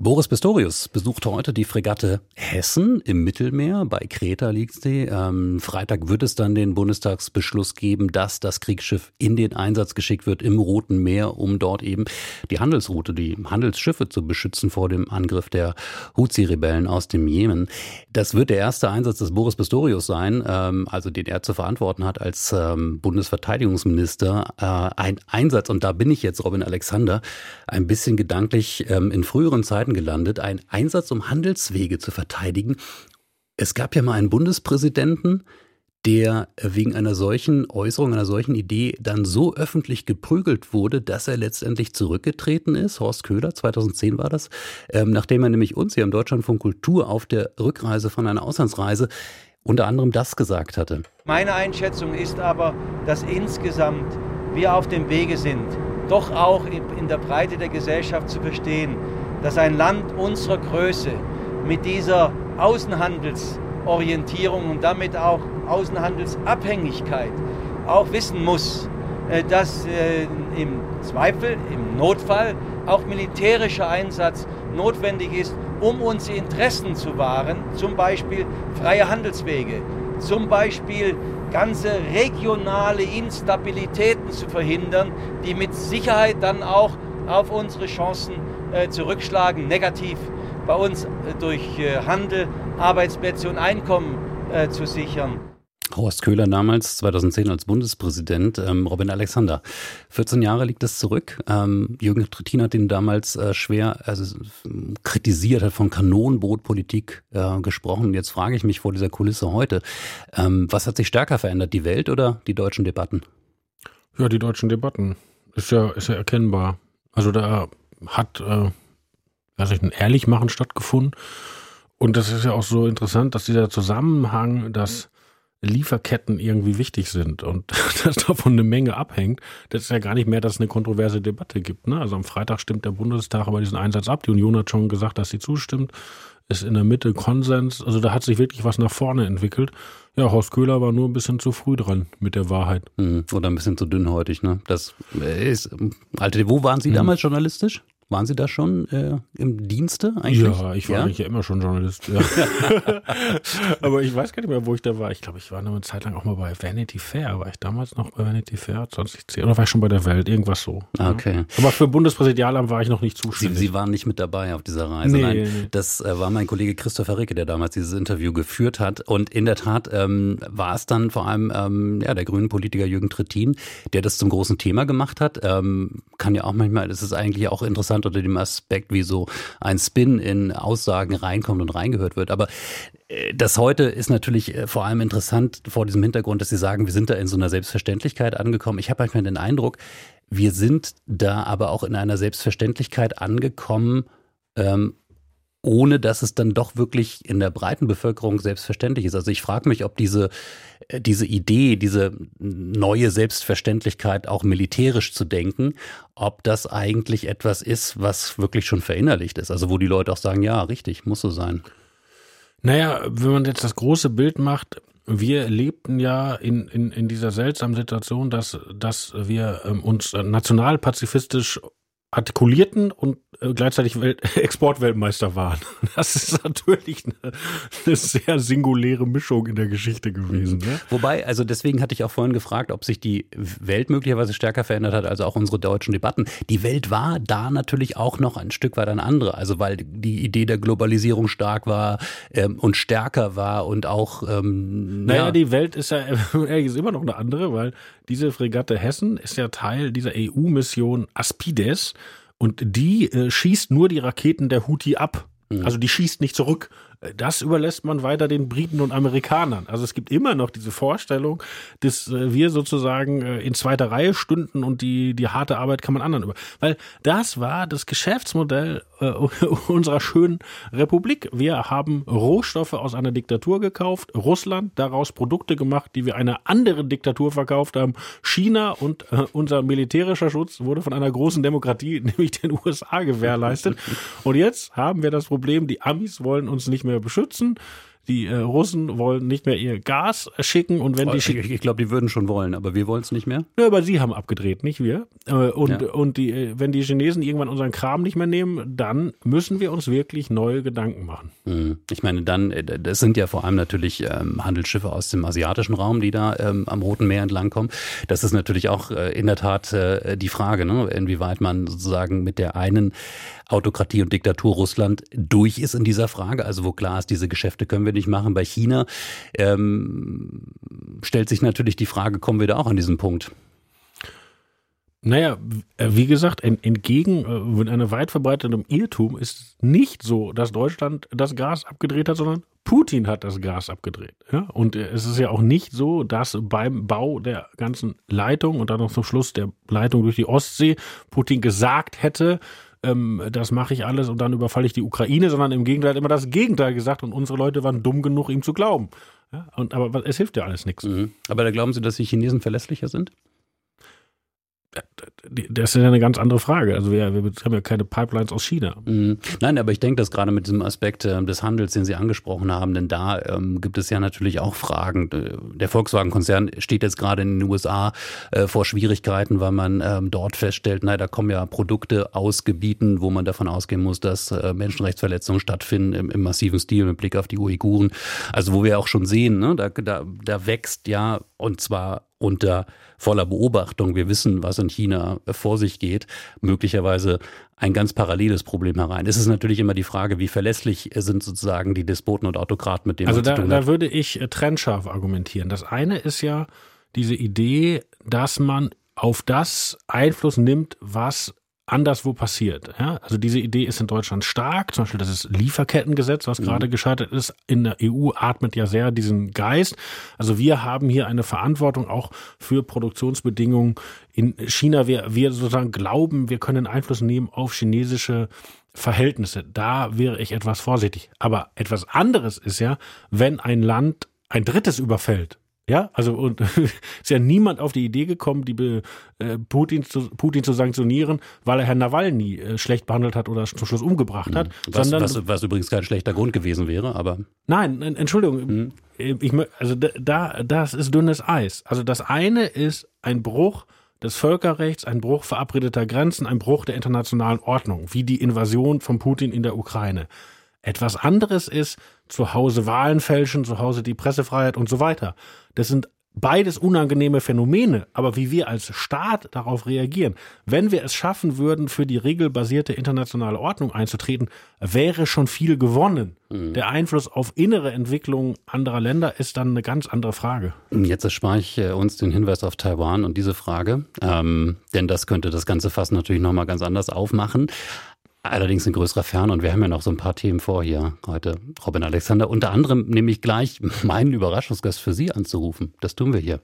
Boris Pistorius besucht heute die Fregatte Hessen im Mittelmeer. Bei Kreta liegt sie. Ähm, Freitag wird es dann den Bundestagsbeschluss geben, dass das Kriegsschiff in den Einsatz geschickt wird im Roten Meer, um dort eben die Handelsroute, die Handelsschiffe zu beschützen vor dem Angriff der Houthi-Rebellen aus dem Jemen. Das wird der erste Einsatz des Boris Pistorius sein, ähm, also den er zu verantworten hat als ähm, Bundesverteidigungsminister. Äh, ein Einsatz, und da bin ich jetzt, Robin Alexander, ein bisschen gedanklich ähm, in früheren Zeiten Staaten gelandet, ein Einsatz, um Handelswege zu verteidigen. Es gab ja mal einen Bundespräsidenten, der wegen einer solchen Äußerung, einer solchen Idee dann so öffentlich geprügelt wurde, dass er letztendlich zurückgetreten ist. Horst Köhler, 2010 war das, ähm, nachdem er nämlich uns hier im Deutschlandfunk Kultur auf der Rückreise von einer Auslandsreise unter anderem das gesagt hatte. Meine Einschätzung ist aber, dass insgesamt wir auf dem Wege sind, doch auch in der Breite der Gesellschaft zu verstehen, dass ein Land unserer Größe mit dieser Außenhandelsorientierung und damit auch Außenhandelsabhängigkeit auch wissen muss, äh, dass äh, im Zweifel, im Notfall auch militärischer Einsatz notwendig ist, um unsere Interessen zu wahren, zum Beispiel freie Handelswege, zum Beispiel ganze regionale Instabilitäten zu verhindern, die mit Sicherheit dann auch auf unsere Chancen zurückschlagen, negativ bei uns äh, durch äh, Handel, Arbeitsplätze und Einkommen äh, zu sichern. Horst Köhler damals 2010 als Bundespräsident, ähm, Robin Alexander. 14 Jahre liegt es zurück. Ähm, Jürgen Trittin hat ihn damals äh, schwer also, kritisiert, hat von Kanonenbootpolitik äh, gesprochen. Jetzt frage ich mich vor dieser Kulisse heute, ähm, was hat sich stärker verändert, die Welt oder die deutschen Debatten? Ja, die deutschen Debatten. Ist ja, ist ja erkennbar. Also da hat, äh, weiß ich, ein Ehrlichmachen stattgefunden. Und das ist ja auch so interessant, dass dieser Zusammenhang, dass Lieferketten irgendwie wichtig sind und dass davon eine Menge abhängt. Das ist ja gar nicht mehr, dass es eine kontroverse Debatte gibt. Ne? Also am Freitag stimmt der Bundestag aber diesen Einsatz ab. Die Union hat schon gesagt, dass sie zustimmt. Ist in der Mitte Konsens. Also da hat sich wirklich was nach vorne entwickelt. Ja, Horst Köhler war nur ein bisschen zu früh dran mit der Wahrheit. Mhm. Oder ein bisschen zu dünnhäutig, ne? Das ist, Alte, wo waren Sie mhm. damals journalistisch? Waren Sie da schon äh, im Dienste eigentlich? Ja, ich war ja? eigentlich ja immer schon Journalist. Ja. Aber ich weiß gar nicht mehr, wo ich da war. Ich glaube, ich war eine Zeit lang auch mal bei Vanity Fair. War ich damals noch bei Vanity Fair 2010 oder war ich schon bei der Welt? Irgendwas so. Okay. Ja. Aber für Bundespräsidialamt war ich noch nicht zuständig. Sie, Sie waren nicht mit dabei auf dieser Reise. Nee, Nein, das äh, war mein Kollege Christopher Ricke, der damals dieses Interview geführt hat. Und in der Tat ähm, war es dann vor allem ähm, ja, der grünen Politiker Jürgen Trittin, der das zum großen Thema gemacht hat. Ähm, kann ja auch manchmal, das ist eigentlich auch interessant, interessant unter dem Aspekt, wie so ein Spin in Aussagen reinkommt und reingehört wird. Aber äh, das heute ist natürlich äh, vor allem interessant vor diesem Hintergrund, dass Sie sagen, wir sind da in so einer Selbstverständlichkeit angekommen. Ich habe manchmal den Eindruck, wir sind da aber auch in einer Selbstverständlichkeit angekommen, ähm, ohne dass es dann doch wirklich in der breiten Bevölkerung selbstverständlich ist. Also ich frage mich, ob diese, äh, diese Idee, diese neue Selbstverständlichkeit auch militärisch zu denken, ob das eigentlich etwas ist, was wirklich schon verinnerlicht ist. Also wo die Leute auch sagen, ja, richtig, muss so sein. Naja, wenn man jetzt das große Bild macht, wir lebten ja in, in, in dieser seltsamen Situation, dass, dass wir ähm, uns nationalpazifistisch artikulierten und äh, gleichzeitig Welt Exportweltmeister waren. Das ist natürlich eine, eine, sehr singuläre Mischung in der Geschichte gewesen. Ne? Wobei, also deswegen hatte ich auch vorhin gefragt, ob sich die Welt möglicherweise stärker verändert hat, also auch unsere deutschen Debatten. Die Welt war da natürlich auch noch ein Stück weit eine andere, also weil die Idee der Globalisierung stark war ähm, und stärker war und auch ähm, Naja, ja. die Welt ist ja ist immer noch eine andere, weil diese Fregatte Hessen ist ja Teil dieser EU-Mission Aspides und die äh, schießt nur die Raketen der Houthi ab. Mhm. Also die schießt nicht zurück. Das überlässt man weiter den Briten und Amerikanern. Also es gibt immer noch diese Vorstellung, dass äh, wir sozusagen äh, in zweiter Reihe stünden und die, die harte Arbeit kann man anderen über. Weil das war das Geschäftsmodell äh, unserer schönen Republik. Wir haben Rohstoffe aus einer Diktatur gekauft, Russland, daraus Produkte gemacht, die wir einer anderen Diktatur verkauft haben, China und unser militärischer Schutz wurde von einer großen Demokratie, nämlich den USA, gewährleistet. Und jetzt haben wir das Problem, die Amis wollen uns nicht mehr mehr beschützen. Die äh, Russen wollen nicht mehr ihr Gas schicken und wenn oh, die schicken. Ich, ich glaube, die würden schon wollen, aber wir wollen es nicht mehr. Ja, aber sie haben abgedreht, nicht wir. Äh, und ja. und die, äh, wenn die Chinesen irgendwann unseren Kram nicht mehr nehmen, dann müssen wir uns wirklich neue Gedanken machen. Hm. Ich meine, dann, äh, das sind ja vor allem natürlich ähm, Handelsschiffe aus dem asiatischen Raum, die da ähm, am Roten Meer entlangkommen. Das ist natürlich auch äh, in der Tat äh, die Frage, ne? inwieweit man sozusagen mit der einen Autokratie und Diktatur Russland durch ist in dieser Frage. Also wo klar ist, diese Geschäfte können wir nicht machen. Bei China ähm, stellt sich natürlich die Frage, kommen wir da auch an diesen Punkt? Naja, äh, wie gesagt, entgegen äh, einer weit verbreiteten Irrtum ist nicht so, dass Deutschland das Gas abgedreht hat, sondern Putin hat das Gas abgedreht. Ja? Und äh, es ist ja auch nicht so, dass beim Bau der ganzen Leitung und dann noch zum Schluss der Leitung durch die Ostsee Putin gesagt hätte, ähm, das mache ich alles und dann überfalle ich die Ukraine, sondern im Gegenteil hat immer das Gegenteil gesagt und unsere Leute waren dumm genug, ihm zu glauben. Ja, und, aber es hilft ja alles nichts. Mhm. Aber da glauben Sie, dass die Chinesen verlässlicher sind? Das ist ja eine ganz andere Frage. Also wir, wir haben ja keine Pipelines aus China. Mhm. Nein, aber ich denke, dass gerade mit diesem Aspekt äh, des Handels, den Sie angesprochen haben, denn da ähm, gibt es ja natürlich auch Fragen. Der Volkswagen-Konzern steht jetzt gerade in den USA äh, vor Schwierigkeiten, weil man ähm, dort feststellt, naja, da kommen ja Produkte aus Gebieten, wo man davon ausgehen muss, dass äh, Menschenrechtsverletzungen stattfinden im, im, massiven Stil mit Blick auf die Uiguren. Also wo wir auch schon sehen, ne, da, da, da wächst ja und zwar unter voller Beobachtung, wir wissen, was in China vor sich geht, möglicherweise ein ganz paralleles Problem herein. Es ist natürlich immer die Frage, wie verlässlich sind sozusagen die Despoten und Autokraten, mit denen also man da, zu tun hat. Also da würde ich äh, trennscharf argumentieren. Das eine ist ja diese Idee, dass man auf das Einfluss nimmt, was anderswo passiert. Ja? Also diese Idee ist in Deutschland stark, zum Beispiel das Lieferkettengesetz, was mhm. gerade gescheitert ist. In der EU atmet ja sehr diesen Geist. Also wir haben hier eine Verantwortung auch für Produktionsbedingungen in China. Wir, wir sozusagen glauben, wir können Einfluss nehmen auf chinesische Verhältnisse. Da wäre ich etwas vorsichtig. Aber etwas anderes ist ja, wenn ein Land ein drittes überfällt ja, also und ist ja niemand auf die Idee gekommen, die äh, Putin, zu, Putin zu sanktionieren, weil er Herrn Nawalny äh, schlecht behandelt hat oder zum Schluss umgebracht hat. Mhm. Was, sondern, was, was übrigens kein schlechter Grund gewesen wäre, aber. Nein, Entschuldigung. Mhm. Ich, also da, das ist dünnes Eis. Also das eine ist ein Bruch des Völkerrechts, ein Bruch verabredeter Grenzen, ein Bruch der internationalen Ordnung, wie die Invasion von Putin in der Ukraine. Etwas anderes ist zu Hause Wahlen fälschen, zu Hause die Pressefreiheit und so weiter. Das sind beides unangenehme Phänomene, aber wie wir als Staat darauf reagieren, wenn wir es schaffen würden, für die regelbasierte internationale Ordnung einzutreten, wäre schon viel gewonnen. Mhm. Der Einfluss auf innere Entwicklung anderer Länder ist dann eine ganz andere Frage. Jetzt erspare ich äh, uns den Hinweis auf Taiwan und diese Frage, ähm, denn das könnte das ganze Fass natürlich nochmal ganz anders aufmachen. Allerdings in größerer Ferne und wir haben ja noch so ein paar Themen vor hier heute, Robin Alexander. Unter anderem nehme ich gleich meinen Überraschungsgast für Sie anzurufen. Das tun wir hier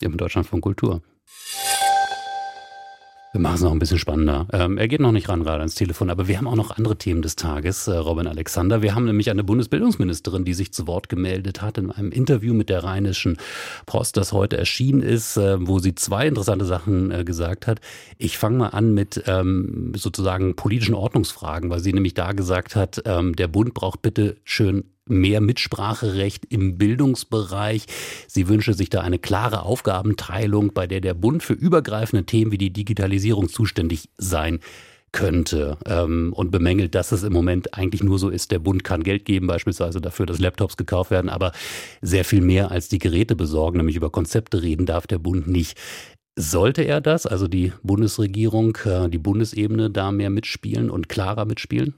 im Deutschland von Kultur. Wir machen es noch ein bisschen spannender. Ähm, er geht noch nicht ran gerade ans Telefon, aber wir haben auch noch andere Themen des Tages, äh, Robin Alexander. Wir haben nämlich eine Bundesbildungsministerin, die sich zu Wort gemeldet hat in einem Interview mit der Rheinischen Post, das heute erschienen ist, äh, wo sie zwei interessante Sachen äh, gesagt hat. Ich fange mal an mit ähm, sozusagen politischen Ordnungsfragen, weil sie nämlich da gesagt hat, ähm, der Bund braucht bitte schön mehr Mitspracherecht im Bildungsbereich. Sie wünsche sich da eine klare Aufgabenteilung, bei der der Bund für übergreifende Themen wie die Digitalisierung zuständig sein könnte ähm, und bemängelt, dass es im Moment eigentlich nur so ist, der Bund kann Geld geben, beispielsweise dafür, dass Laptops gekauft werden, aber sehr viel mehr als die Geräte besorgen, nämlich über Konzepte reden darf der Bund nicht. Sollte er das, also die Bundesregierung, äh, die Bundesebene da mehr mitspielen und klarer mitspielen?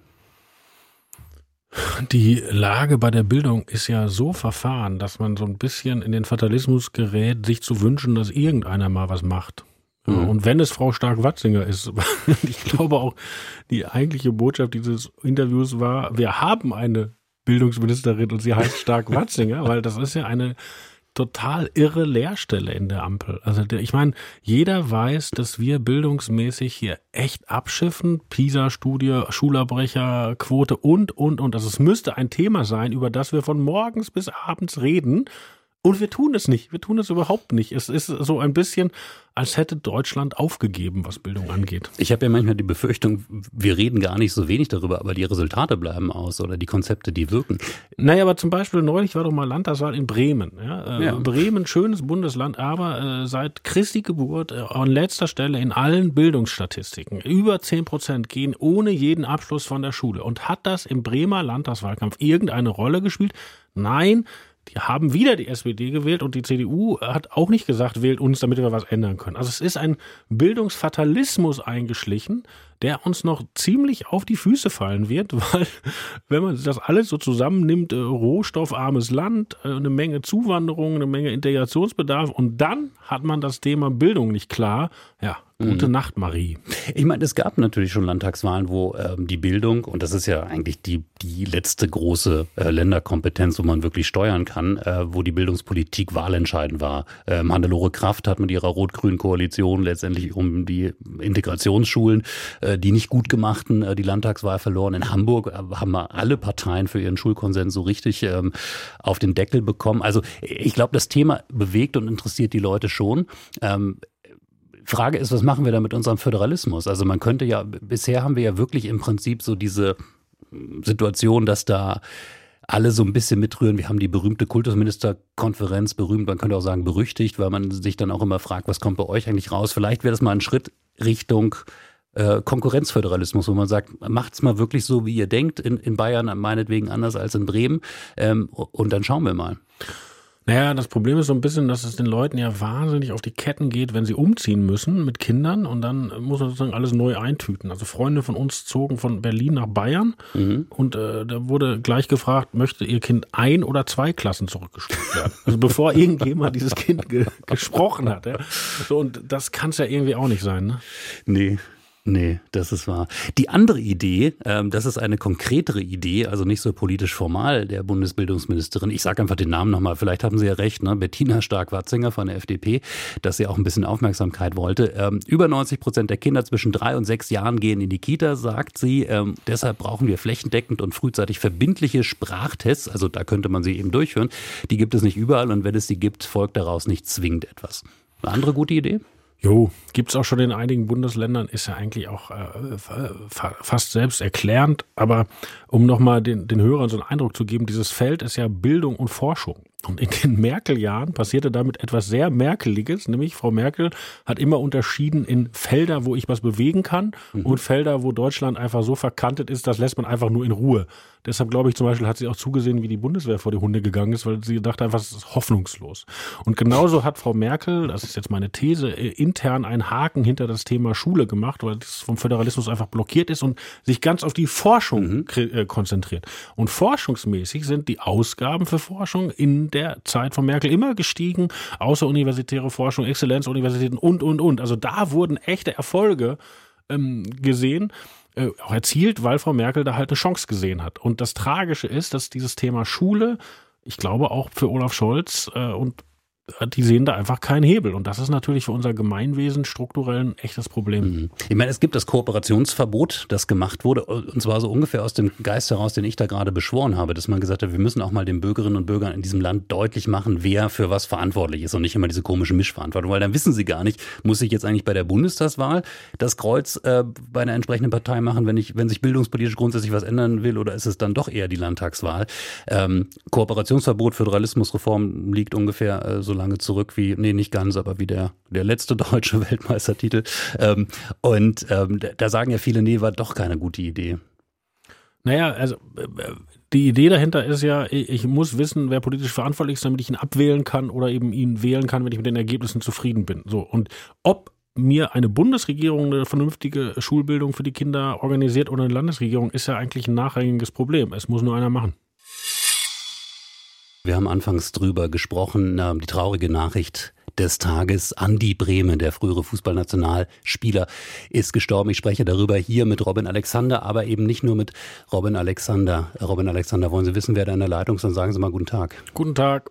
Die Lage bei der Bildung ist ja so verfahren, dass man so ein bisschen in den Fatalismus gerät, sich zu wünschen, dass irgendeiner mal was macht. Mhm. Und wenn es Frau Stark-Watzinger ist, ich glaube auch, die eigentliche Botschaft dieses Interviews war, wir haben eine Bildungsministerin und sie heißt Stark-Watzinger, weil das ist ja eine total irre Leerstelle in der Ampel. Also ich meine, jeder weiß, dass wir bildungsmäßig hier echt abschiffen. PISA-Studie, Schulabbrecherquote und, und, und. Also es müsste ein Thema sein, über das wir von morgens bis abends reden. Und wir tun es nicht. Wir tun es überhaupt nicht. Es ist so ein bisschen, als hätte Deutschland aufgegeben, was Bildung angeht. Ich habe ja manchmal die Befürchtung, wir reden gar nicht so wenig darüber, aber die Resultate bleiben aus oder die Konzepte, die wirken. Naja, aber zum Beispiel neulich war doch mal Landtagswahl in Bremen. Ja? Äh, ja. Bremen, schönes Bundesland, aber äh, seit Christi Geburt äh, an letzter Stelle in allen Bildungsstatistiken. Über zehn Prozent gehen ohne jeden Abschluss von der Schule. Und hat das im Bremer Landtagswahlkampf irgendeine Rolle gespielt? Nein, die haben wieder die SPD gewählt und die CDU hat auch nicht gesagt, wählt uns, damit wir was ändern können. Also es ist ein Bildungsfatalismus eingeschlichen, der uns noch ziemlich auf die Füße fallen wird, weil wenn man das alles so zusammennimmt, äh, rohstoffarmes Land, äh, eine Menge Zuwanderung, eine Menge Integrationsbedarf und dann hat man das Thema Bildung nicht klar, ja, Gute mhm. Nacht, Marie. Ich meine, es gab natürlich schon Landtagswahlen, wo ähm, die Bildung, und das ist ja eigentlich die, die letzte große äh, Länderkompetenz, wo man wirklich steuern kann, äh, wo die Bildungspolitik wahlentscheidend war. Ähm, Hannelore Kraft hat mit ihrer rot-grünen Koalition letztendlich um die Integrationsschulen, äh, die nicht gut gemachten, äh, die Landtagswahl verloren. In Hamburg äh, haben wir alle Parteien für ihren Schulkonsens so richtig ähm, auf den Deckel bekommen. Also ich glaube, das Thema bewegt und interessiert die Leute schon. Ähm, Frage ist, was machen wir da mit unserem Föderalismus? Also man könnte ja, bisher haben wir ja wirklich im Prinzip so diese Situation, dass da alle so ein bisschen mitrühren. Wir haben die berühmte Kultusministerkonferenz, berühmt, man könnte auch sagen berüchtigt, weil man sich dann auch immer fragt, was kommt bei euch eigentlich raus? Vielleicht wäre das mal ein Schritt Richtung äh, Konkurrenzföderalismus, wo man sagt, macht's mal wirklich so, wie ihr denkt, in, in Bayern meinetwegen anders als in Bremen ähm, und dann schauen wir mal. Naja, das Problem ist so ein bisschen, dass es den Leuten ja wahnsinnig auf die Ketten geht, wenn sie umziehen müssen mit Kindern und dann muss man sozusagen alles neu eintüten. Also Freunde von uns zogen von Berlin nach Bayern mhm. und äh, da wurde gleich gefragt, möchte ihr Kind ein oder zwei Klassen zurückgestuft werden? Also bevor irgendjemand dieses Kind ge gesprochen hat. Ja? So, und das kann es ja irgendwie auch nicht sein, ne? Nee, Nee, das ist wahr. Die andere Idee, ähm, das ist eine konkretere Idee, also nicht so politisch formal der Bundesbildungsministerin. Ich sage einfach den Namen nochmal, vielleicht haben Sie ja recht, ne? Bettina Stark-Watzinger von der FDP, dass sie auch ein bisschen Aufmerksamkeit wollte. Ähm, über 90 Prozent der Kinder zwischen drei und sechs Jahren gehen in die Kita, sagt sie. Ähm, deshalb brauchen wir flächendeckend und frühzeitig verbindliche Sprachtests. Also da könnte man sie eben durchführen. Die gibt es nicht überall und wenn es sie gibt, folgt daraus nicht zwingend etwas. Eine andere gute Idee? Jo, gibt's auch schon in einigen Bundesländern, ist ja eigentlich auch äh, fast selbst erklärend. Aber um nochmal den, den Hörern so einen Eindruck zu geben, dieses Feld ist ja Bildung und Forschung. Und in den Merkel-Jahren passierte damit etwas sehr Merkeliges, nämlich Frau Merkel hat immer unterschieden in Felder, wo ich was bewegen kann mhm. und Felder, wo Deutschland einfach so verkantet ist, das lässt man einfach nur in Ruhe. Deshalb glaube ich zum Beispiel, hat sie auch zugesehen, wie die Bundeswehr vor die Hunde gegangen ist, weil sie dachte einfach, es ist hoffnungslos. Und genauso hat Frau Merkel, das ist jetzt meine These, äh, intern einen Haken hinter das Thema Schule gemacht, weil das vom Föderalismus einfach blockiert ist und sich ganz auf die Forschung mhm. Äh, konzentriert. Und forschungsmäßig sind die Ausgaben für Forschung in der Zeit von Merkel immer gestiegen, außeruniversitäre Forschung, Exzellenzuniversitäten und, und, und. Also da wurden echte Erfolge ähm, gesehen äh, auch erzielt, weil Frau Merkel da halt eine Chance gesehen hat. Und das Tragische ist, dass dieses Thema Schule, ich glaube auch für Olaf Scholz äh, und die sehen da einfach keinen Hebel. Und das ist natürlich für unser Gemeinwesen strukturell ein echtes Problem. Mhm. Ich meine, es gibt das Kooperationsverbot, das gemacht wurde, und zwar so ungefähr aus dem Geist heraus, den ich da gerade beschworen habe, dass man gesagt hat, wir müssen auch mal den Bürgerinnen und Bürgern in diesem Land deutlich machen, wer für was verantwortlich ist und nicht immer diese komische Mischverantwortung, weil dann wissen sie gar nicht, muss ich jetzt eigentlich bei der Bundestagswahl das Kreuz äh, bei einer entsprechenden Partei machen, wenn ich, wenn sich bildungspolitisch grundsätzlich was ändern will, oder ist es dann doch eher die Landtagswahl? Ähm, Kooperationsverbot, Föderalismusreform liegt ungefähr äh, so lange zurück wie, nee, nicht ganz, aber wie der, der letzte deutsche Weltmeistertitel. Ähm, und ähm, da sagen ja viele, nee, war doch keine gute Idee. Naja, also äh, die Idee dahinter ist ja, ich muss wissen, wer politisch verantwortlich ist, damit ich ihn abwählen kann oder eben ihn wählen kann, wenn ich mit den Ergebnissen zufrieden bin. So und ob mir eine Bundesregierung eine vernünftige Schulbildung für die Kinder organisiert oder eine Landesregierung, ist ja eigentlich ein nachrangiges Problem. Es muss nur einer machen. Wir haben anfangs drüber gesprochen, die traurige Nachricht des Tages. Andi Brehme, der frühere Fußballnationalspieler, ist gestorben. Ich spreche darüber hier mit Robin Alexander, aber eben nicht nur mit Robin Alexander. Robin Alexander, wollen Sie wissen, wer da in der Leitung ist? Dann sagen Sie mal guten Tag. Guten Tag.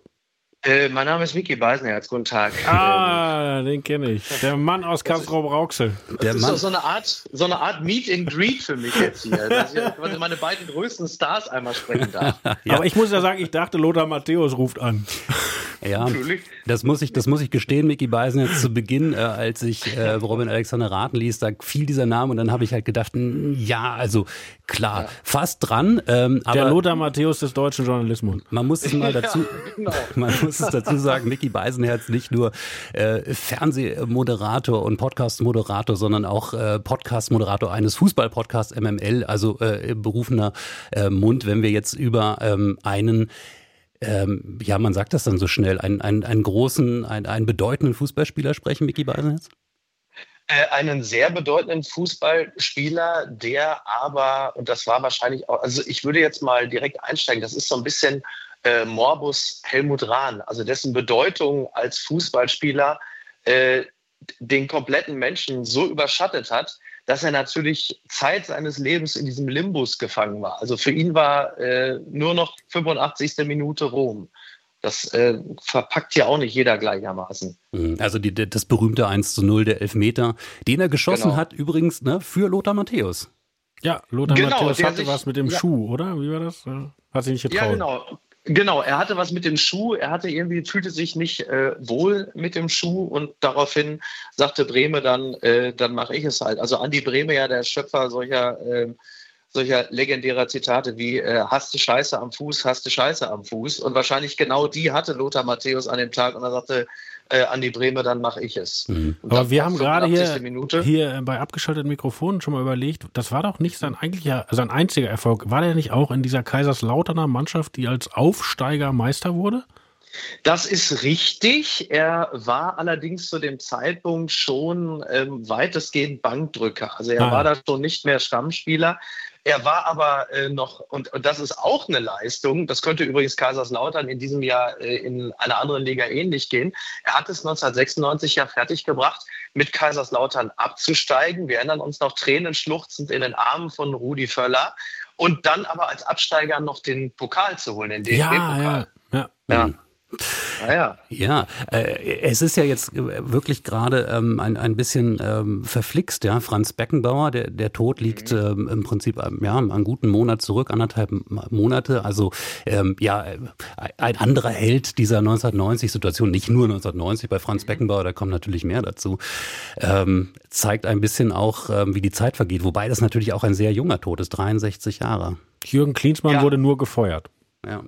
Äh, mein Name ist Vicky Beisenherz, guten Tag. Ah, ähm, den kenne ich. Der Mann aus Kastrop-Rauxel. Das ist so eine, Art, so eine Art Meet and Greet für mich jetzt hier, dass ich meine beiden größten Stars einmal sprechen darf. ja. Aber ich muss ja sagen, ich dachte, Lothar Matthäus ruft an. Ja, das muss ich, das muss ich gestehen, Micky Beisen jetzt zu Beginn, äh, als ich äh, Robin Alexander raten ließ, da fiel dieser Name und dann habe ich halt gedacht, ja, also klar, ja. fast dran. Ähm, aber Der Lothar Matthäus des deutschen Journalismus. Man muss es mal dazu, ja, genau. man muss es dazu sagen, Micky Beisenherz nicht nur äh, Fernsehmoderator und Podcast-Moderator, sondern auch äh, Podcast-Moderator eines Fußball-Podcasts MML, also äh, berufener äh, Mund, wenn wir jetzt über ähm, einen ähm, ja, man sagt das dann so schnell, einen, einen, einen großen, einen, einen bedeutenden Fußballspieler sprechen, Micky Beisenherz? Äh, einen sehr bedeutenden Fußballspieler, der aber, und das war wahrscheinlich auch, also ich würde jetzt mal direkt einsteigen, das ist so ein bisschen äh, Morbus Helmut Rahn, also dessen Bedeutung als Fußballspieler äh, den kompletten Menschen so überschattet hat, dass er natürlich Zeit seines Lebens in diesem Limbus gefangen war. Also für ihn war äh, nur noch 85. Minute Rom. Das äh, verpackt ja auch nicht jeder gleichermaßen. Mhm. Also die, das berühmte 1 zu 0 der Elfmeter, den er geschossen genau. hat, übrigens ne, für Lothar Matthäus. Ja, Lothar genau, Matthäus hatte sich, was mit dem ja. Schuh, oder? Wie war das? Hat sich nicht getraut. Ja, genau. Genau, er hatte was mit dem Schuh, er hatte irgendwie, fühlte sich nicht äh, wohl mit dem Schuh und daraufhin sagte Breme dann, äh, dann mache ich es halt. Also Andi Breme, ja der Schöpfer solcher, äh, solcher legendärer Zitate wie äh, hast du Scheiße am Fuß, hast du Scheiße am Fuß. Und wahrscheinlich genau die hatte Lothar Matthäus an dem Tag und er sagte, äh, an die Bremer, dann mache ich es. Mhm. Aber wir haben gerade hier, hier bei abgeschalteten Mikrofonen schon mal überlegt, das war doch nicht sein eigentlicher, sein einziger Erfolg. War der nicht auch in dieser Kaiserslauterner Mannschaft, die als Aufsteiger Meister wurde? Das ist richtig. Er war allerdings zu dem Zeitpunkt schon ähm, weitestgehend Bankdrücker. Also er ah. war da schon nicht mehr Stammspieler. Er war aber äh, noch, und, und das ist auch eine Leistung, das könnte übrigens Kaiserslautern in diesem Jahr äh, in einer anderen Liga ähnlich gehen. Er hat es 1996 ja fertiggebracht, mit Kaiserslautern abzusteigen. Wir erinnern uns noch tränenschluchzend in den Armen von Rudi Völler und dann aber als Absteiger noch den Pokal zu holen, den DFB-Pokal. Ja, ja, ja. ja. Ah, ja, ja. Äh, es ist ja jetzt wirklich gerade ähm, ein, ein bisschen ähm, verflixt, ja. Franz Beckenbauer, der, der Tod liegt mhm. ähm, im Prinzip ja, einen guten Monat zurück, anderthalb Monate. Also ja, ein anderer Held dieser 1990-Situation, nicht nur 1990 bei Franz mhm. Beckenbauer, da kommt natürlich mehr dazu, zeigt ein bisschen auch, wie die Zeit vergeht. Wobei das natürlich auch ein sehr junger Tod ist, 63 Jahre. Jürgen Klinsmann ja. wurde nur gefeuert. Ja.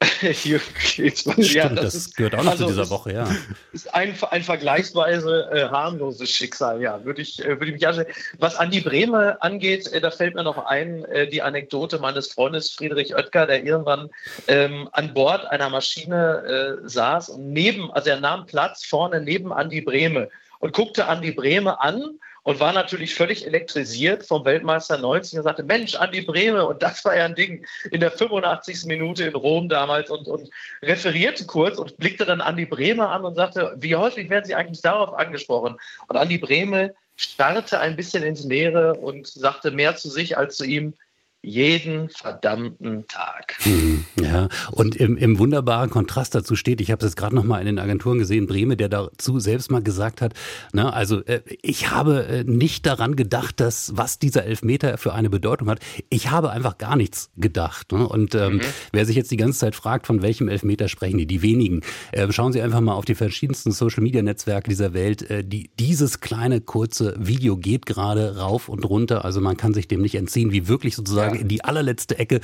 Stimmt, ja, das, das ist, gehört auch noch also zu dieser Woche, ja. Ist ein, ein vergleichsweise äh, harmloses Schicksal, ja, würde ich, äh, würde ich mich anstellen. Was Andi Brehme angeht, äh, da fällt mir noch ein, äh, die Anekdote meines Freundes Friedrich Oetker, der irgendwann ähm, an Bord einer Maschine äh, saß und neben, also er nahm Platz vorne neben Andi Brehme und guckte Andi Brehme an und war natürlich völlig elektrisiert vom Weltmeister 90 und sagte, Mensch, Andi Brehme, und das war ja ein Ding in der 85. Minute in Rom damals und, und referierte kurz und blickte dann Andi Brehme an und sagte, wie häufig werden Sie eigentlich darauf angesprochen? Und Andi Brehme starrte ein bisschen ins Leere und sagte mehr zu sich als zu ihm, jeden verdammten Tag. Hm, ja, und im, im wunderbaren Kontrast dazu steht, ich habe es jetzt gerade noch mal in den Agenturen gesehen, Breme, der dazu selbst mal gesagt hat, na, also äh, ich habe äh, nicht daran gedacht, dass was dieser Elfmeter für eine Bedeutung hat. Ich habe einfach gar nichts gedacht. Ne? Und ähm, mhm. wer sich jetzt die ganze Zeit fragt, von welchem Elfmeter sprechen die, die wenigen, äh, schauen Sie einfach mal auf die verschiedensten Social-Media-Netzwerke dieser Welt. Äh, die, dieses kleine, kurze Video geht gerade rauf und runter. Also man kann sich dem nicht entziehen, wie wirklich sozusagen ja. in die allerletzte Ecke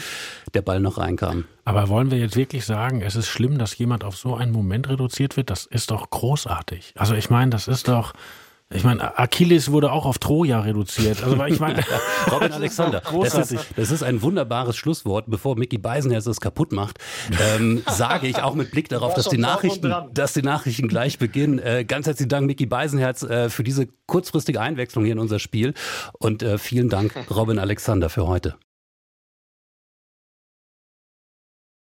der Ball noch reinkam. Aber wollen wir jetzt wirklich sagen, es ist schlimm, dass jemand auf so einen Moment reduziert wird? Das ist doch großartig. Also ich meine, das ist doch. Ich meine, Achilles wurde auch auf Troja reduziert. Also ich meine, Robin Alexander, das ist, das ist, ein wunderbares Schlusswort, bevor Mickey Beisenherz es kaputt macht. Ähm, sage ich auch mit Blick darauf, dass die Nachrichten, dass die Nachrichten gleich beginnen. Äh, ganz herzlichen Dank, Mickey Beisenherz, äh, für diese kurzfristige Einwechslung hier in unser Spiel und äh, vielen Dank, Robin Alexander, für heute.